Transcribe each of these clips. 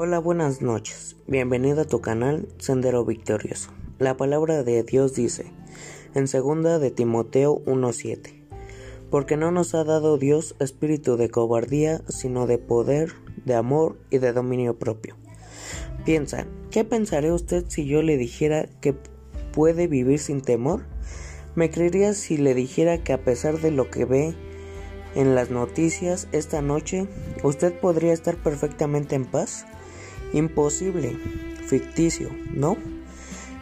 Hola, buenas noches. Bienvenido a tu canal Sendero Victorioso. La palabra de Dios dice en segunda de Timoteo 1:7, porque no nos ha dado Dios espíritu de cobardía, sino de poder, de amor y de dominio propio. Piensa, ¿qué pensaría usted si yo le dijera que puede vivir sin temor? ¿Me creería si le dijera que a pesar de lo que ve en las noticias esta noche, usted podría estar perfectamente en paz? Imposible, ficticio, ¿no?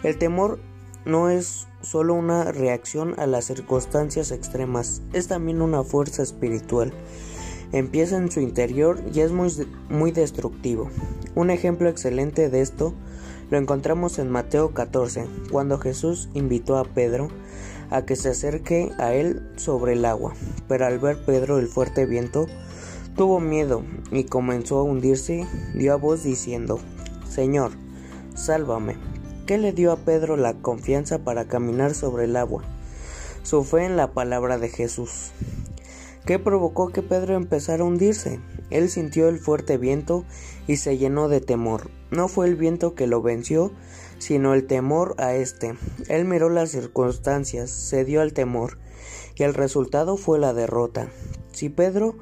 El temor no es solo una reacción a las circunstancias extremas, es también una fuerza espiritual. Empieza en su interior y es muy, muy destructivo. Un ejemplo excelente de esto lo encontramos en Mateo 14, cuando Jesús invitó a Pedro a que se acerque a él sobre el agua, pero al ver Pedro el fuerte viento, tuvo miedo y comenzó a hundirse, dio a voz diciendo, Señor, sálvame. ¿Qué le dio a Pedro la confianza para caminar sobre el agua? Su fe en la palabra de Jesús. ¿Qué provocó que Pedro empezara a hundirse? Él sintió el fuerte viento y se llenó de temor. No fue el viento que lo venció, sino el temor a éste. Él miró las circunstancias, se dio al temor, y el resultado fue la derrota. Si Pedro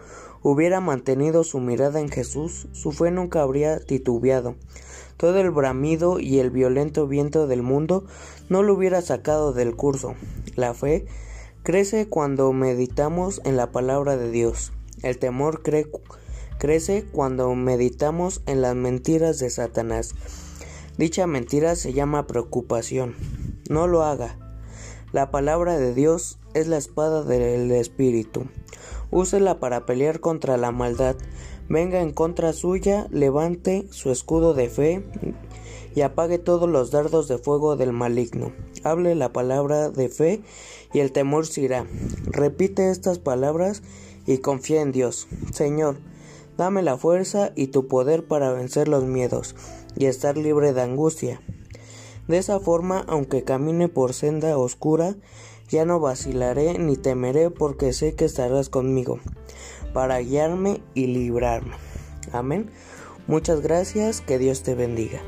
hubiera mantenido su mirada en Jesús, su fe nunca habría titubeado. Todo el bramido y el violento viento del mundo no lo hubiera sacado del curso. La fe crece cuando meditamos en la palabra de Dios. El temor crece cuando meditamos en las mentiras de Satanás. Dicha mentira se llama preocupación. No lo haga. La palabra de Dios es la espada del Espíritu. Úsela para pelear contra la maldad. Venga en contra suya, levante su escudo de fe y apague todos los dardos de fuego del maligno. Hable la palabra de fe y el temor se irá. Repite estas palabras y confía en Dios. Señor, dame la fuerza y tu poder para vencer los miedos y estar libre de angustia. De esa forma, aunque camine por senda oscura, ya no vacilaré ni temeré porque sé que estarás conmigo para guiarme y librarme. Amén. Muchas gracias, que Dios te bendiga.